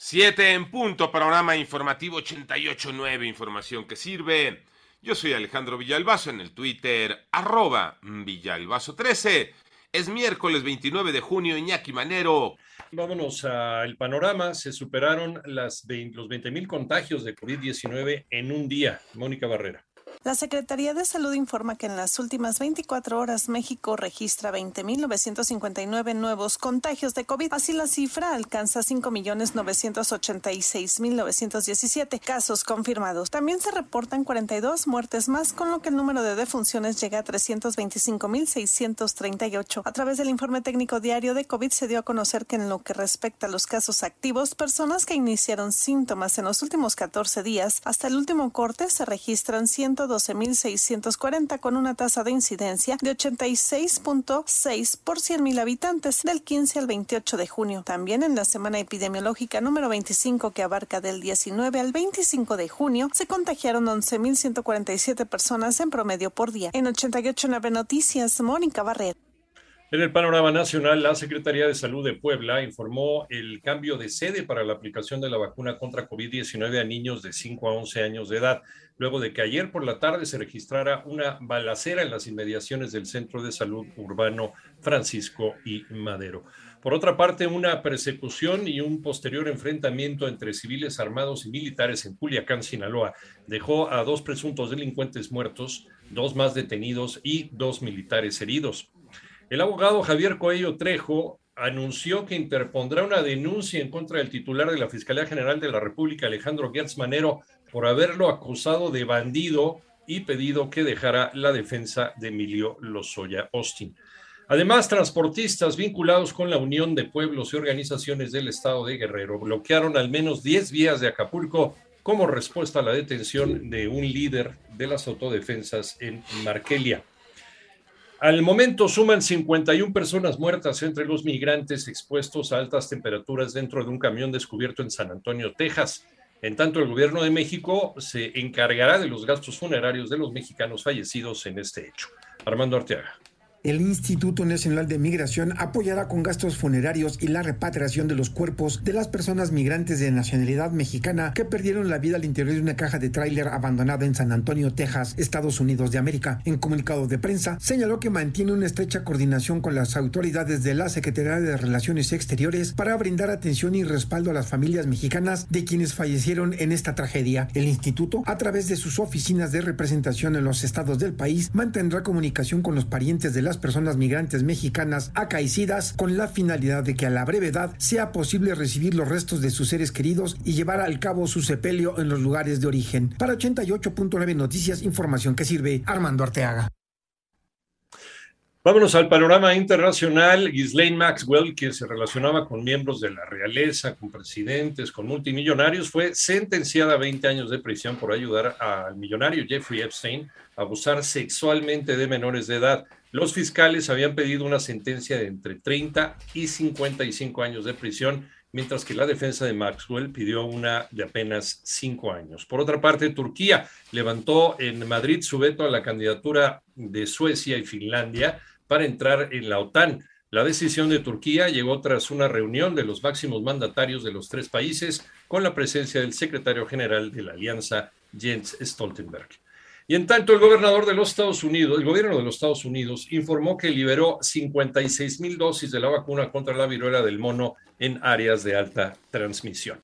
Siete en punto, programa informativo 88.9, información que sirve. Yo soy Alejandro Villalbazo en el Twitter, arroba Villalbazo13. Es miércoles 29 de junio, Iñaki Manero. Vámonos al panorama. Se superaron las los 20 mil contagios de COVID-19 en un día. Mónica Barrera. La Secretaría de Salud informa que en las últimas 24 horas México registra 20.959 nuevos contagios de COVID. Así la cifra alcanza 5.986.917 casos confirmados. También se reportan 42 muertes más, con lo que el número de defunciones llega a 325.638. A través del informe técnico diario de COVID se dio a conocer que en lo que respecta a los casos activos, personas que iniciaron síntomas en los últimos 14 días hasta el último corte se registran 100 12.640 con una tasa de incidencia de 86.6 por 100.000 habitantes del 15 al 28 de junio. También en la semana epidemiológica número 25 que abarca del 19 al 25 de junio se contagiaron 11.147 personas en promedio por día. En 88.9 Noticias, Mónica Barrera. En el panorama nacional, la Secretaría de Salud de Puebla informó el cambio de sede para la aplicación de la vacuna contra COVID-19 a niños de 5 a 11 años de edad, luego de que ayer por la tarde se registrara una balacera en las inmediaciones del Centro de Salud Urbano Francisco y Madero. Por otra parte, una persecución y un posterior enfrentamiento entre civiles armados y militares en Culiacán, Sinaloa, dejó a dos presuntos delincuentes muertos, dos más detenidos y dos militares heridos. El abogado Javier Coello Trejo anunció que interpondrá una denuncia en contra del titular de la Fiscalía General de la República, Alejandro Gertz Manero, por haberlo acusado de bandido y pedido que dejara la defensa de Emilio Lozoya Austin. Además, transportistas vinculados con la Unión de Pueblos y Organizaciones del Estado de Guerrero bloquearon al menos 10 vías de Acapulco como respuesta a la detención de un líder de las autodefensas en Markelia. Al momento suman 51 personas muertas entre los migrantes expuestos a altas temperaturas dentro de un camión descubierto en San Antonio, Texas. En tanto, el gobierno de México se encargará de los gastos funerarios de los mexicanos fallecidos en este hecho. Armando Arteaga. El Instituto Nacional de Migración apoyará con gastos funerarios y la repatriación de los cuerpos de las personas migrantes de nacionalidad mexicana que perdieron la vida al interior de una caja de tráiler abandonada en San Antonio, Texas, Estados Unidos de América. En comunicado de prensa, señaló que mantiene una estrecha coordinación con las autoridades de la Secretaría de Relaciones Exteriores para brindar atención y respaldo a las familias mexicanas de quienes fallecieron en esta tragedia. El instituto, a través de sus oficinas de representación en los estados del país, mantendrá comunicación con los parientes de las personas migrantes mexicanas acaecidas con la finalidad de que a la brevedad sea posible recibir los restos de sus seres queridos y llevar al cabo su sepelio en los lugares de origen. Para 88.9 Noticias, información que sirve Armando Arteaga. Vámonos al panorama internacional. Ghislaine Maxwell, que se relacionaba con miembros de la realeza, con presidentes, con multimillonarios, fue sentenciada a 20 años de prisión por ayudar al millonario Jeffrey Epstein a abusar sexualmente de menores de edad. Los fiscales habían pedido una sentencia de entre 30 y 55 años de prisión, mientras que la defensa de Maxwell pidió una de apenas 5 años. Por otra parte, Turquía levantó en Madrid su veto a la candidatura de Suecia y Finlandia para entrar en la OTAN. La decisión de Turquía llegó tras una reunión de los máximos mandatarios de los tres países con la presencia del secretario general de la alianza, Jens Stoltenberg. Y en tanto, el gobernador de los Estados Unidos, el gobierno de los Estados Unidos, informó que liberó 56 mil dosis de la vacuna contra la viruela del mono en áreas de alta transmisión.